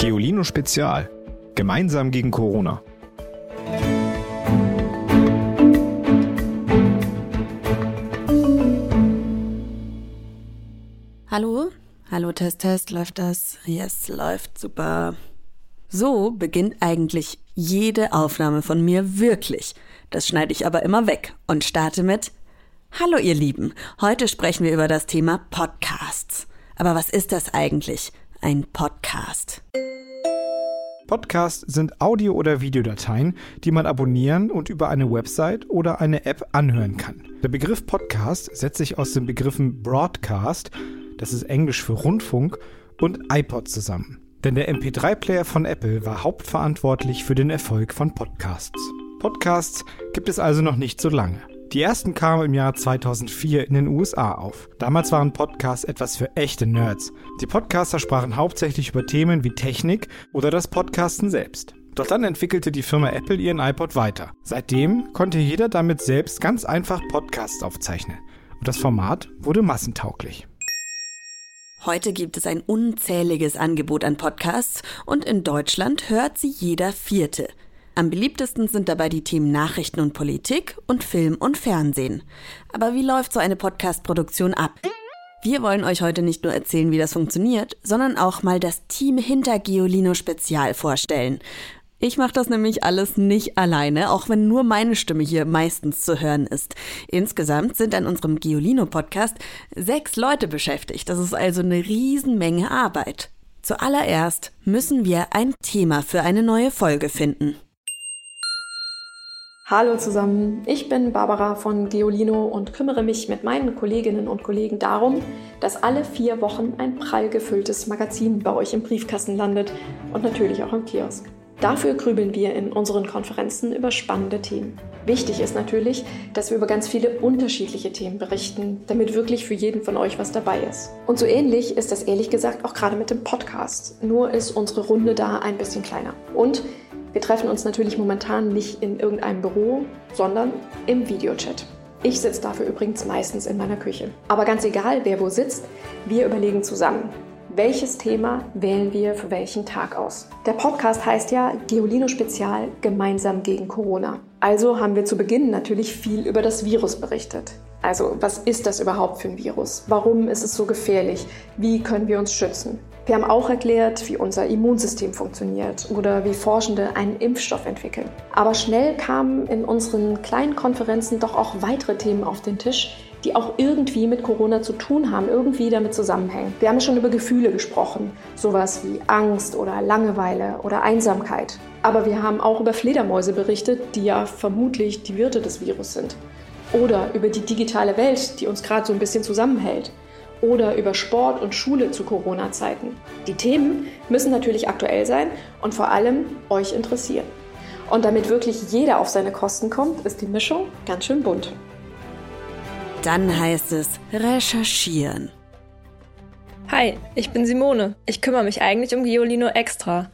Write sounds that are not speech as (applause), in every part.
Geolino Spezial. Gemeinsam gegen Corona. Hallo? Hallo, Test, Test, läuft das? Yes, läuft super. So beginnt eigentlich jede Aufnahme von mir wirklich. Das schneide ich aber immer weg und starte mit Hallo ihr Lieben, heute sprechen wir über das Thema Podcasts. Aber was ist das eigentlich? Ein Podcast. Podcasts sind Audio- oder Videodateien, die man abonnieren und über eine Website oder eine App anhören kann. Der Begriff Podcast setzt sich aus den Begriffen Broadcast, das ist Englisch für Rundfunk, und iPod zusammen. Denn der MP3-Player von Apple war hauptverantwortlich für den Erfolg von Podcasts. Podcasts gibt es also noch nicht so lange. Die ersten kamen im Jahr 2004 in den USA auf. Damals waren Podcasts etwas für echte Nerds. Die Podcaster sprachen hauptsächlich über Themen wie Technik oder das Podcasten selbst. Doch dann entwickelte die Firma Apple ihren iPod weiter. Seitdem konnte jeder damit selbst ganz einfach Podcasts aufzeichnen. Und das Format wurde massentauglich. Heute gibt es ein unzähliges Angebot an Podcasts und in Deutschland hört sie jeder Vierte. Am beliebtesten sind dabei die Themen Nachrichten und Politik und Film und Fernsehen. Aber wie läuft so eine Podcast-Produktion ab? Wir wollen euch heute nicht nur erzählen, wie das funktioniert, sondern auch mal das Team hinter Geolino Spezial vorstellen. Ich mache das nämlich alles nicht alleine, auch wenn nur meine Stimme hier meistens zu hören ist. Insgesamt sind an unserem Geolino-Podcast sechs Leute beschäftigt. Das ist also eine Riesenmenge Arbeit. Zuallererst müssen wir ein Thema für eine neue Folge finden. Hallo zusammen, ich bin Barbara von Geolino und kümmere mich mit meinen Kolleginnen und Kollegen darum, dass alle vier Wochen ein prall gefülltes Magazin bei euch im Briefkasten landet und natürlich auch im Kiosk. Dafür grübeln wir in unseren Konferenzen über spannende Themen. Wichtig ist natürlich, dass wir über ganz viele unterschiedliche Themen berichten, damit wirklich für jeden von euch was dabei ist. Und so ähnlich ist das ehrlich gesagt auch gerade mit dem Podcast. Nur ist unsere Runde da ein bisschen kleiner. Und wir treffen uns natürlich momentan nicht in irgendeinem Büro, sondern im Videochat. Ich sitze dafür übrigens meistens in meiner Küche. Aber ganz egal, wer wo sitzt, wir überlegen zusammen, welches Thema wählen wir für welchen Tag aus. Der Podcast heißt ja Geolino Spezial gemeinsam gegen Corona. Also haben wir zu Beginn natürlich viel über das Virus berichtet. Also was ist das überhaupt für ein Virus? Warum ist es so gefährlich? Wie können wir uns schützen? Wir haben auch erklärt, wie unser Immunsystem funktioniert oder wie Forschende einen Impfstoff entwickeln. Aber schnell kamen in unseren kleinen Konferenzen doch auch weitere Themen auf den Tisch, die auch irgendwie mit Corona zu tun haben, irgendwie damit zusammenhängen. Wir haben schon über Gefühle gesprochen, sowas wie Angst oder Langeweile oder Einsamkeit. Aber wir haben auch über Fledermäuse berichtet, die ja vermutlich die Wirte des Virus sind. Oder über die digitale Welt, die uns gerade so ein bisschen zusammenhält oder über Sport und Schule zu Corona-Zeiten. Die Themen müssen natürlich aktuell sein und vor allem euch interessieren. Und damit wirklich jeder auf seine Kosten kommt, ist die Mischung ganz schön bunt. Dann heißt es recherchieren. Hi, ich bin Simone. Ich kümmere mich eigentlich um Giolino extra.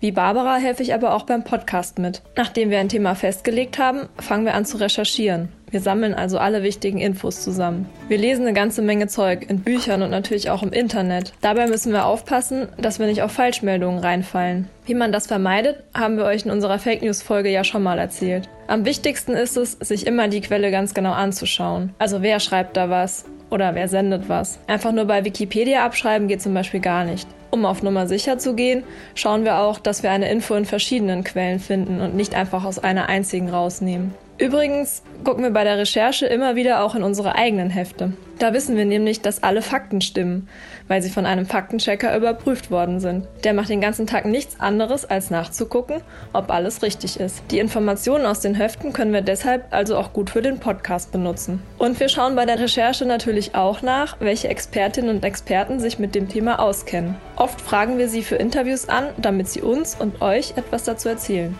Wie Barbara helfe ich aber auch beim Podcast mit. Nachdem wir ein Thema festgelegt haben, fangen wir an zu recherchieren. Wir sammeln also alle wichtigen Infos zusammen. Wir lesen eine ganze Menge Zeug in Büchern und natürlich auch im Internet. Dabei müssen wir aufpassen, dass wir nicht auf Falschmeldungen reinfallen. Wie man das vermeidet, haben wir euch in unserer Fake News Folge ja schon mal erzählt. Am wichtigsten ist es, sich immer die Quelle ganz genau anzuschauen. Also wer schreibt da was? Oder wer sendet was? Einfach nur bei Wikipedia abschreiben geht zum Beispiel gar nicht. Um auf Nummer sicher zu gehen, schauen wir auch, dass wir eine Info in verschiedenen Quellen finden und nicht einfach aus einer einzigen rausnehmen. Übrigens gucken wir bei der Recherche immer wieder auch in unsere eigenen Hefte. Da wissen wir nämlich, dass alle Fakten stimmen, weil sie von einem Faktenchecker überprüft worden sind. Der macht den ganzen Tag nichts anderes, als nachzugucken, ob alles richtig ist. Die Informationen aus den Heften können wir deshalb also auch gut für den Podcast benutzen. Und wir schauen bei der Recherche natürlich auch nach, welche Expertinnen und Experten sich mit dem Thema auskennen. Oft fragen wir sie für Interviews an, damit sie uns und euch etwas dazu erzählen.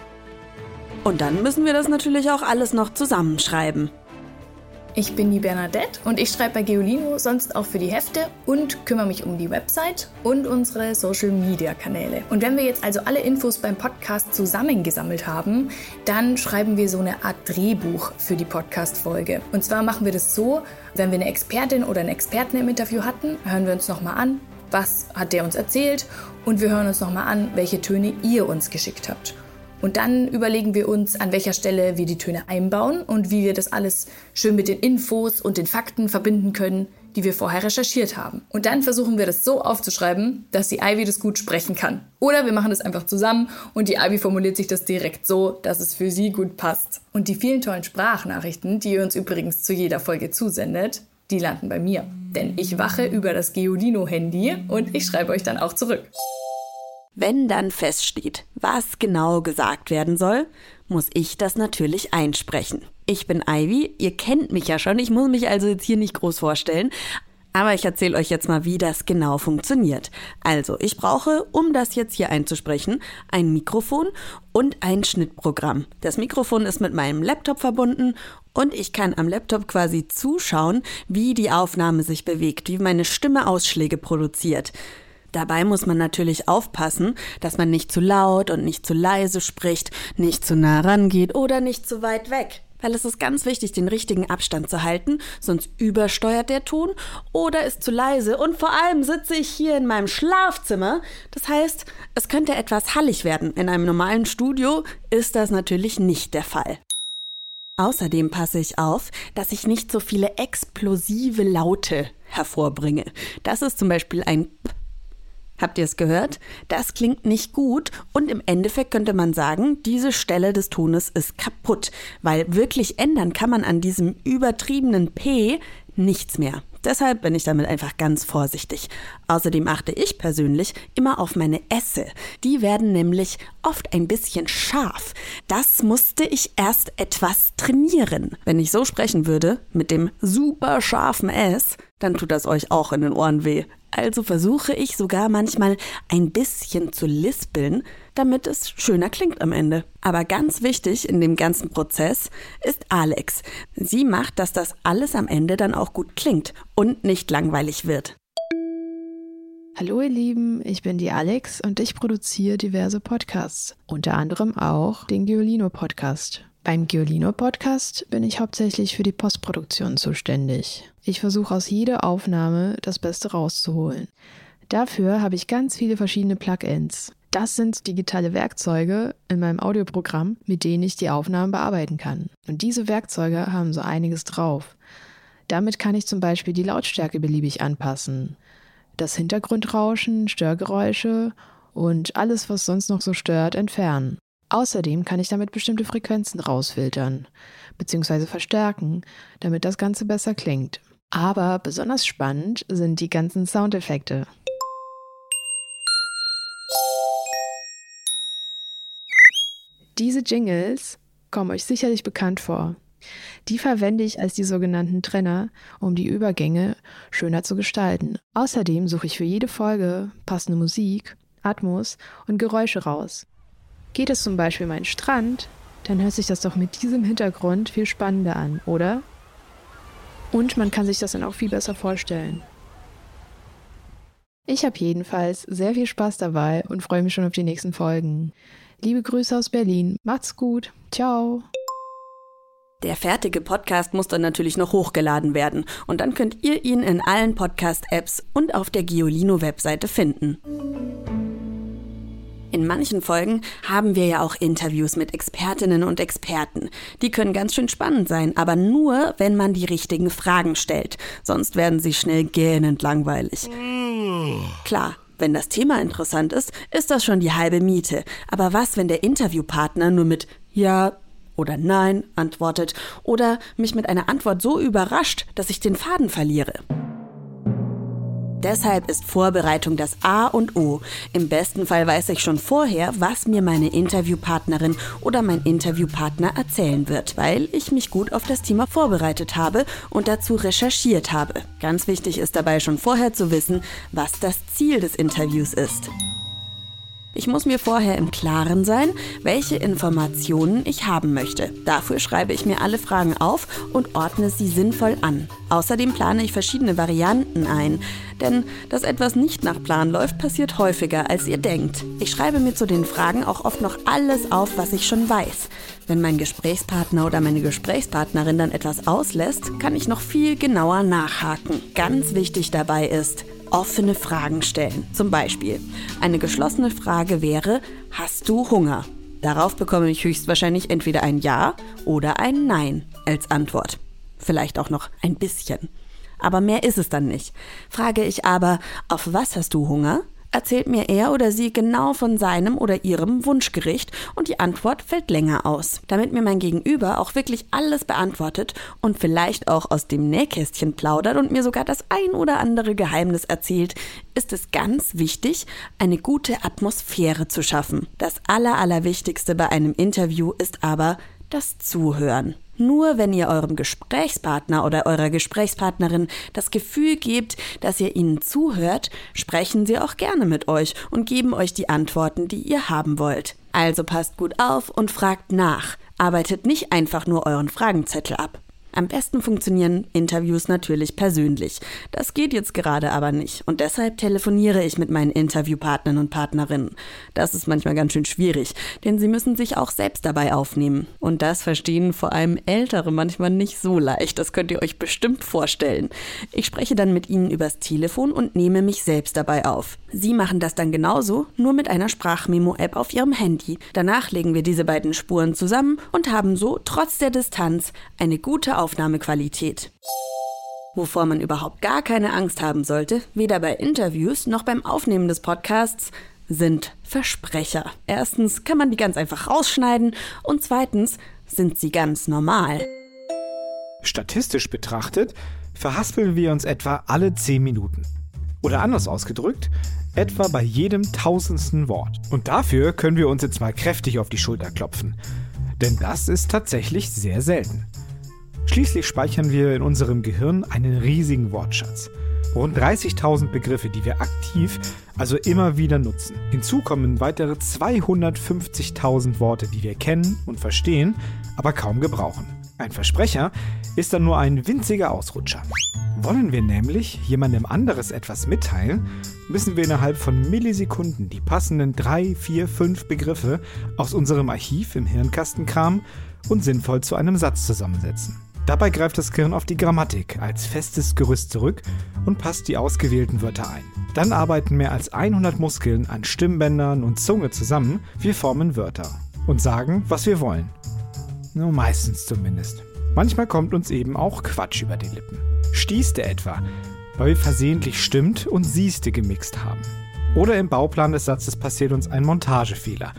Und dann müssen wir das natürlich auch alles noch zusammenschreiben. Ich bin die Bernadette und ich schreibe bei Geolino sonst auch für die Hefte und kümmere mich um die Website und unsere Social Media Kanäle. Und wenn wir jetzt also alle Infos beim Podcast zusammengesammelt haben, dann schreiben wir so eine Art Drehbuch für die Podcast-Folge. Und zwar machen wir das so, wenn wir eine Expertin oder einen Experten im Interview hatten, hören wir uns nochmal an, was hat der uns erzählt und wir hören uns nochmal an, welche Töne ihr uns geschickt habt. Und dann überlegen wir uns, an welcher Stelle wir die Töne einbauen und wie wir das alles schön mit den Infos und den Fakten verbinden können, die wir vorher recherchiert haben. Und dann versuchen wir das so aufzuschreiben, dass die Ivy das gut sprechen kann. Oder wir machen das einfach zusammen und die Ivy formuliert sich das direkt so, dass es für sie gut passt. Und die vielen tollen Sprachnachrichten, die ihr uns übrigens zu jeder Folge zusendet, die landen bei mir. Denn ich wache über das Geolino-Handy und ich schreibe euch dann auch zurück. Wenn dann feststeht, was genau gesagt werden soll, muss ich das natürlich einsprechen. Ich bin Ivy, ihr kennt mich ja schon, ich muss mich also jetzt hier nicht groß vorstellen, aber ich erzähle euch jetzt mal, wie das genau funktioniert. Also, ich brauche, um das jetzt hier einzusprechen, ein Mikrofon und ein Schnittprogramm. Das Mikrofon ist mit meinem Laptop verbunden und ich kann am Laptop quasi zuschauen, wie die Aufnahme sich bewegt, wie meine Stimme Ausschläge produziert. Dabei muss man natürlich aufpassen, dass man nicht zu laut und nicht zu leise spricht, nicht zu nah rangeht oder nicht zu weit weg. Weil es ist ganz wichtig, den richtigen Abstand zu halten, sonst übersteuert der Ton oder ist zu leise und vor allem sitze ich hier in meinem Schlafzimmer. Das heißt, es könnte etwas hallig werden. In einem normalen Studio ist das natürlich nicht der Fall. Außerdem passe ich auf, dass ich nicht so viele explosive Laute hervorbringe. Das ist zum Beispiel ein P Habt ihr es gehört? Das klingt nicht gut und im Endeffekt könnte man sagen, diese Stelle des Tones ist kaputt, weil wirklich ändern kann man an diesem übertriebenen P nichts mehr. Deshalb bin ich damit einfach ganz vorsichtig. Außerdem achte ich persönlich immer auf meine Esse. Die werden nämlich oft ein bisschen scharf. Das musste ich erst etwas trainieren. Wenn ich so sprechen würde, mit dem super scharfen S, dann tut das euch auch in den Ohren weh. Also versuche ich sogar manchmal ein bisschen zu lispeln, damit es schöner klingt am Ende. Aber ganz wichtig in dem ganzen Prozess ist Alex. Sie macht, dass das alles am Ende dann auch gut klingt und nicht langweilig wird. Hallo ihr Lieben, ich bin die Alex und ich produziere diverse Podcasts, unter anderem auch den Giolino Podcast. Beim Giolino Podcast bin ich hauptsächlich für die Postproduktion zuständig. Ich versuche aus jeder Aufnahme das Beste rauszuholen. Dafür habe ich ganz viele verschiedene Plugins. Das sind digitale Werkzeuge in meinem Audioprogramm, mit denen ich die Aufnahmen bearbeiten kann. Und diese Werkzeuge haben so einiges drauf. Damit kann ich zum Beispiel die Lautstärke beliebig anpassen, das Hintergrundrauschen, Störgeräusche und alles, was sonst noch so stört, entfernen. Außerdem kann ich damit bestimmte Frequenzen rausfiltern bzw. verstärken, damit das Ganze besser klingt. Aber besonders spannend sind die ganzen Soundeffekte. Diese Jingles kommen euch sicherlich bekannt vor. Die verwende ich als die sogenannten Trenner, um die Übergänge schöner zu gestalten. Außerdem suche ich für jede Folge passende Musik, Atmos und Geräusche raus. Geht es zum Beispiel um einen Strand, dann hört sich das doch mit diesem Hintergrund viel spannender an, oder? Und man kann sich das dann auch viel besser vorstellen. Ich habe jedenfalls sehr viel Spaß dabei und freue mich schon auf die nächsten Folgen. Liebe Grüße aus Berlin. Macht's gut. Ciao. Der fertige Podcast muss dann natürlich noch hochgeladen werden und dann könnt ihr ihn in allen Podcast-Apps und auf der Giolino-Webseite finden. In manchen Folgen haben wir ja auch Interviews mit Expertinnen und Experten. Die können ganz schön spannend sein, aber nur, wenn man die richtigen Fragen stellt. Sonst werden sie schnell gähnend langweilig. Klar, wenn das Thema interessant ist, ist das schon die halbe Miete. Aber was, wenn der Interviewpartner nur mit Ja oder Nein antwortet oder mich mit einer Antwort so überrascht, dass ich den Faden verliere? Deshalb ist Vorbereitung das A und O. Im besten Fall weiß ich schon vorher, was mir meine Interviewpartnerin oder mein Interviewpartner erzählen wird, weil ich mich gut auf das Thema vorbereitet habe und dazu recherchiert habe. Ganz wichtig ist dabei schon vorher zu wissen, was das Ziel des Interviews ist. Ich muss mir vorher im Klaren sein, welche Informationen ich haben möchte. Dafür schreibe ich mir alle Fragen auf und ordne sie sinnvoll an. Außerdem plane ich verschiedene Varianten ein, denn dass etwas nicht nach Plan läuft, passiert häufiger, als ihr denkt. Ich schreibe mir zu den Fragen auch oft noch alles auf, was ich schon weiß. Wenn mein Gesprächspartner oder meine Gesprächspartnerin dann etwas auslässt, kann ich noch viel genauer nachhaken. Ganz wichtig dabei ist, offene Fragen stellen. Zum Beispiel, eine geschlossene Frage wäre, hast du Hunger? Darauf bekomme ich höchstwahrscheinlich entweder ein Ja oder ein Nein als Antwort. Vielleicht auch noch ein bisschen. Aber mehr ist es dann nicht. Frage ich aber, auf was hast du Hunger? Erzählt mir er oder sie genau von seinem oder ihrem Wunschgericht und die Antwort fällt länger aus. Damit mir mein Gegenüber auch wirklich alles beantwortet und vielleicht auch aus dem Nähkästchen plaudert und mir sogar das ein oder andere Geheimnis erzählt, ist es ganz wichtig, eine gute Atmosphäre zu schaffen. Das Allerallerwichtigste bei einem Interview ist aber das Zuhören. Nur wenn ihr eurem Gesprächspartner oder eurer Gesprächspartnerin das Gefühl gebt, dass ihr ihnen zuhört, sprechen sie auch gerne mit euch und geben euch die Antworten, die ihr haben wollt. Also passt gut auf und fragt nach. Arbeitet nicht einfach nur euren Fragenzettel ab. Am besten funktionieren Interviews natürlich persönlich. Das geht jetzt gerade aber nicht und deshalb telefoniere ich mit meinen Interviewpartnern und Partnerinnen. Das ist manchmal ganz schön schwierig, denn sie müssen sich auch selbst dabei aufnehmen. Und das verstehen vor allem Ältere manchmal nicht so leicht. Das könnt ihr euch bestimmt vorstellen. Ich spreche dann mit ihnen übers Telefon und nehme mich selbst dabei auf. Sie machen das dann genauso, nur mit einer Sprachmemo-App auf ihrem Handy. Danach legen wir diese beiden Spuren zusammen und haben so trotz der Distanz eine gute Aufnahme Aufnahmequalität. Wovor man überhaupt gar keine Angst haben sollte, weder bei Interviews noch beim Aufnehmen des Podcasts, sind Versprecher. Erstens kann man die ganz einfach rausschneiden und zweitens sind sie ganz normal. Statistisch betrachtet verhaspeln wir uns etwa alle 10 Minuten. Oder anders ausgedrückt, etwa bei jedem tausendsten Wort. Und dafür können wir uns jetzt mal kräftig auf die Schulter klopfen. Denn das ist tatsächlich sehr selten. Schließlich speichern wir in unserem Gehirn einen riesigen Wortschatz. Rund 30.000 Begriffe, die wir aktiv, also immer wieder nutzen. Hinzu kommen weitere 250.000 Worte, die wir kennen und verstehen, aber kaum gebrauchen. Ein Versprecher ist dann nur ein winziger Ausrutscher. Wollen wir nämlich jemandem anderes etwas mitteilen, müssen wir innerhalb von Millisekunden die passenden 3, 4, 5 Begriffe aus unserem Archiv im Hirnkasten kramen und sinnvoll zu einem Satz zusammensetzen. Dabei greift das Gehirn auf die Grammatik als festes Gerüst zurück und passt die ausgewählten Wörter ein. Dann arbeiten mehr als 100 Muskeln an Stimmbändern und Zunge zusammen. Wir formen Wörter und sagen, was wir wollen. Nur meistens zumindest. Manchmal kommt uns eben auch Quatsch über die Lippen. Stießte etwa, weil wir versehentlich stimmt und siehste gemixt haben. Oder im Bauplan des Satzes passiert uns ein Montagefehler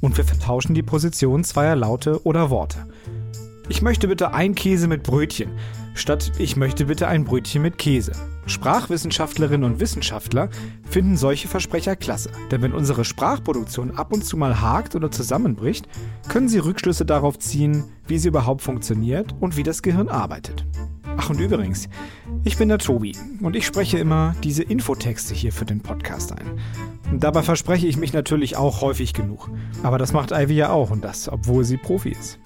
und wir vertauschen die Position zweier Laute oder Worte. Ich möchte bitte ein Käse mit Brötchen, statt ich möchte bitte ein Brötchen mit Käse. Sprachwissenschaftlerinnen und Wissenschaftler finden solche Versprecher klasse, denn wenn unsere Sprachproduktion ab und zu mal hakt oder zusammenbricht, können sie Rückschlüsse darauf ziehen, wie sie überhaupt funktioniert und wie das Gehirn arbeitet. Ach und übrigens, ich bin der Tobi und ich spreche immer diese Infotexte hier für den Podcast ein. Und dabei verspreche ich mich natürlich auch häufig genug. Aber das macht Ivy ja auch und das, obwohl sie Profi ist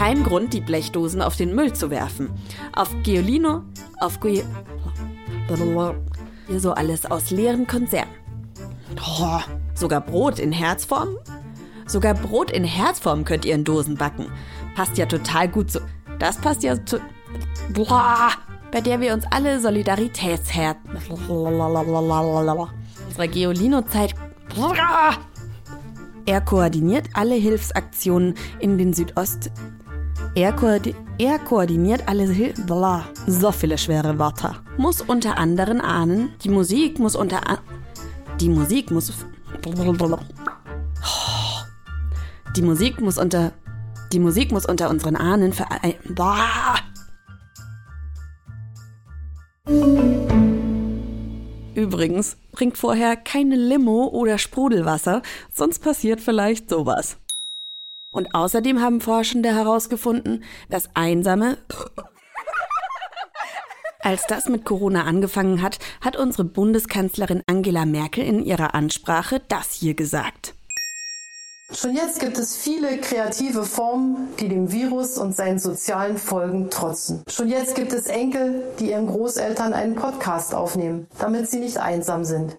kein Grund, die Blechdosen auf den Müll zu werfen. Auf Giolino, auf Gu hier so alles aus leeren Konserven. Oh, sogar Brot in Herzform? Sogar Brot in Herzform könnt ihr in Dosen backen. Passt ja total gut zu. Das passt ja zu. Boah, bei der wir uns alle Solidaritätsherz. Unsere Geolino-Zeit. Er koordiniert alle Hilfsaktionen in den Südost. Er, koordi er koordiniert alle Hil Blah, so viele schwere Wörter. Muss unter anderem ahnen, die Musik muss unter die Musik muss die Musik muss unter die Musik muss unter unseren Ahnen verein Übrigens, bringt vorher keine Limo oder Sprudelwasser, sonst passiert vielleicht sowas. Und außerdem haben Forschende herausgefunden, dass einsame als das mit Corona angefangen hat, hat unsere Bundeskanzlerin Angela Merkel in ihrer Ansprache das hier gesagt. Schon jetzt gibt es viele kreative Formen, die dem Virus und seinen sozialen Folgen trotzen. Schon jetzt gibt es Enkel, die ihren Großeltern einen Podcast aufnehmen, damit sie nicht einsam sind.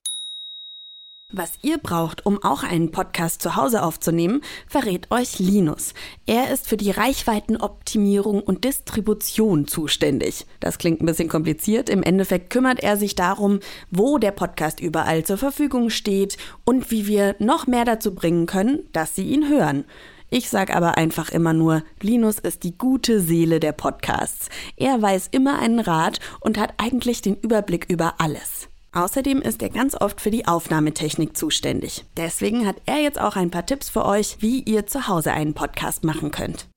Was ihr braucht, um auch einen Podcast zu Hause aufzunehmen, verrät euch Linus. Er ist für die Reichweitenoptimierung und Distribution zuständig. Das klingt ein bisschen kompliziert. Im Endeffekt kümmert er sich darum, wo der Podcast überall zur Verfügung steht und wie wir noch mehr dazu bringen können, dass sie ihn hören. Ich sag aber einfach immer nur, Linus ist die gute Seele der Podcasts. Er weiß immer einen Rat und hat eigentlich den Überblick über alles. Außerdem ist er ganz oft für die Aufnahmetechnik zuständig. Deswegen hat er jetzt auch ein paar Tipps für euch, wie ihr zu Hause einen Podcast machen könnt.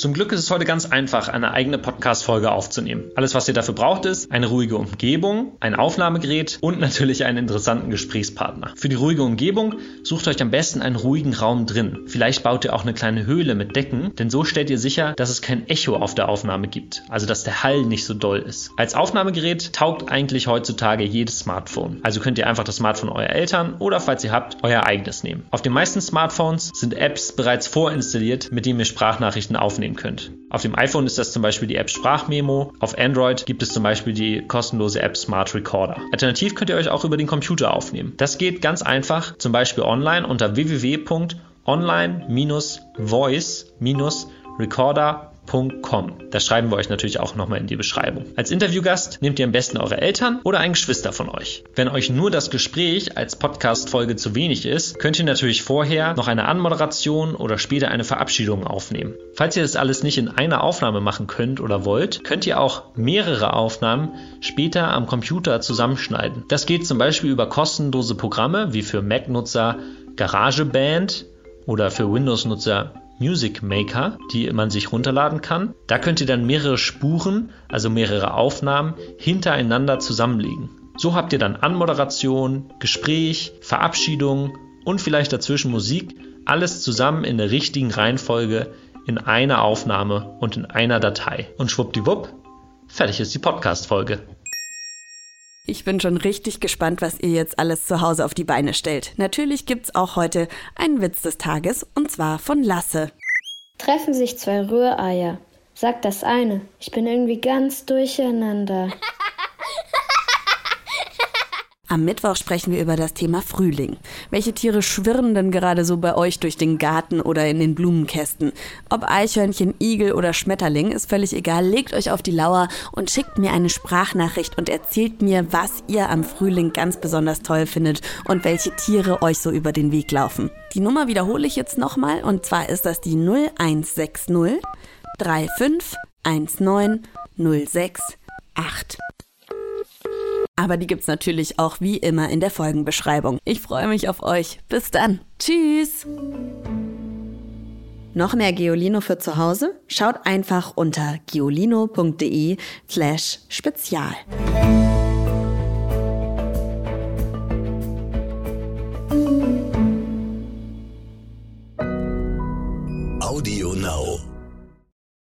Zum Glück ist es heute ganz einfach, eine eigene Podcast-Folge aufzunehmen. Alles, was ihr dafür braucht, ist eine ruhige Umgebung, ein Aufnahmegerät und natürlich einen interessanten Gesprächspartner. Für die ruhige Umgebung sucht euch am besten einen ruhigen Raum drin. Vielleicht baut ihr auch eine kleine Höhle mit Decken, denn so stellt ihr sicher, dass es kein Echo auf der Aufnahme gibt, also dass der Hall nicht so doll ist. Als Aufnahmegerät taugt eigentlich heutzutage jedes Smartphone. Also könnt ihr einfach das Smartphone eurer Eltern oder falls ihr habt, euer eigenes nehmen. Auf den meisten Smartphones sind Apps bereits vorinstalliert, mit denen ihr Sprachnachrichten aufnehmt nehmen könnt. Auf dem iPhone ist das zum Beispiel die App Sprachmemo, auf Android gibt es zum Beispiel die kostenlose App Smart Recorder. Alternativ könnt ihr euch auch über den Computer aufnehmen. Das geht ganz einfach, zum Beispiel online unter www.online-voice-recorder.com www.podcast.com. Das schreiben wir euch natürlich auch nochmal in die Beschreibung. Als Interviewgast nehmt ihr am besten eure Eltern oder ein Geschwister von euch. Wenn euch nur das Gespräch als Podcast-Folge zu wenig ist, könnt ihr natürlich vorher noch eine Anmoderation oder später eine Verabschiedung aufnehmen. Falls ihr das alles nicht in einer Aufnahme machen könnt oder wollt, könnt ihr auch mehrere Aufnahmen später am Computer zusammenschneiden. Das geht zum Beispiel über kostenlose Programme wie für Mac-Nutzer GarageBand oder für Windows-Nutzer Music Maker, die man sich runterladen kann. Da könnt ihr dann mehrere Spuren, also mehrere Aufnahmen, hintereinander zusammenlegen. So habt ihr dann Anmoderation, Gespräch, Verabschiedung und vielleicht dazwischen Musik, alles zusammen in der richtigen Reihenfolge in einer Aufnahme und in einer Datei. Und schwuppdiwupp, fertig ist die Podcast-Folge. Ich bin schon richtig gespannt, was ihr jetzt alles zu Hause auf die Beine stellt. Natürlich gibt's auch heute einen Witz des Tages und zwar von Lasse. Treffen sich zwei Rühreier. Sagt das eine, ich bin irgendwie ganz durcheinander. (laughs) Am Mittwoch sprechen wir über das Thema Frühling. Welche Tiere schwirren denn gerade so bei euch durch den Garten oder in den Blumenkästen? Ob Eichhörnchen, Igel oder Schmetterling, ist völlig egal. Legt euch auf die Lauer und schickt mir eine Sprachnachricht und erzählt mir, was ihr am Frühling ganz besonders toll findet und welche Tiere euch so über den Weg laufen. Die Nummer wiederhole ich jetzt nochmal und zwar ist das die 0160 3519 068. Aber die gibt's natürlich auch wie immer in der Folgenbeschreibung. Ich freue mich auf euch. Bis dann. Tschüss. Noch mehr Geolino für zu Hause? Schaut einfach unter geolino.de slash spezial.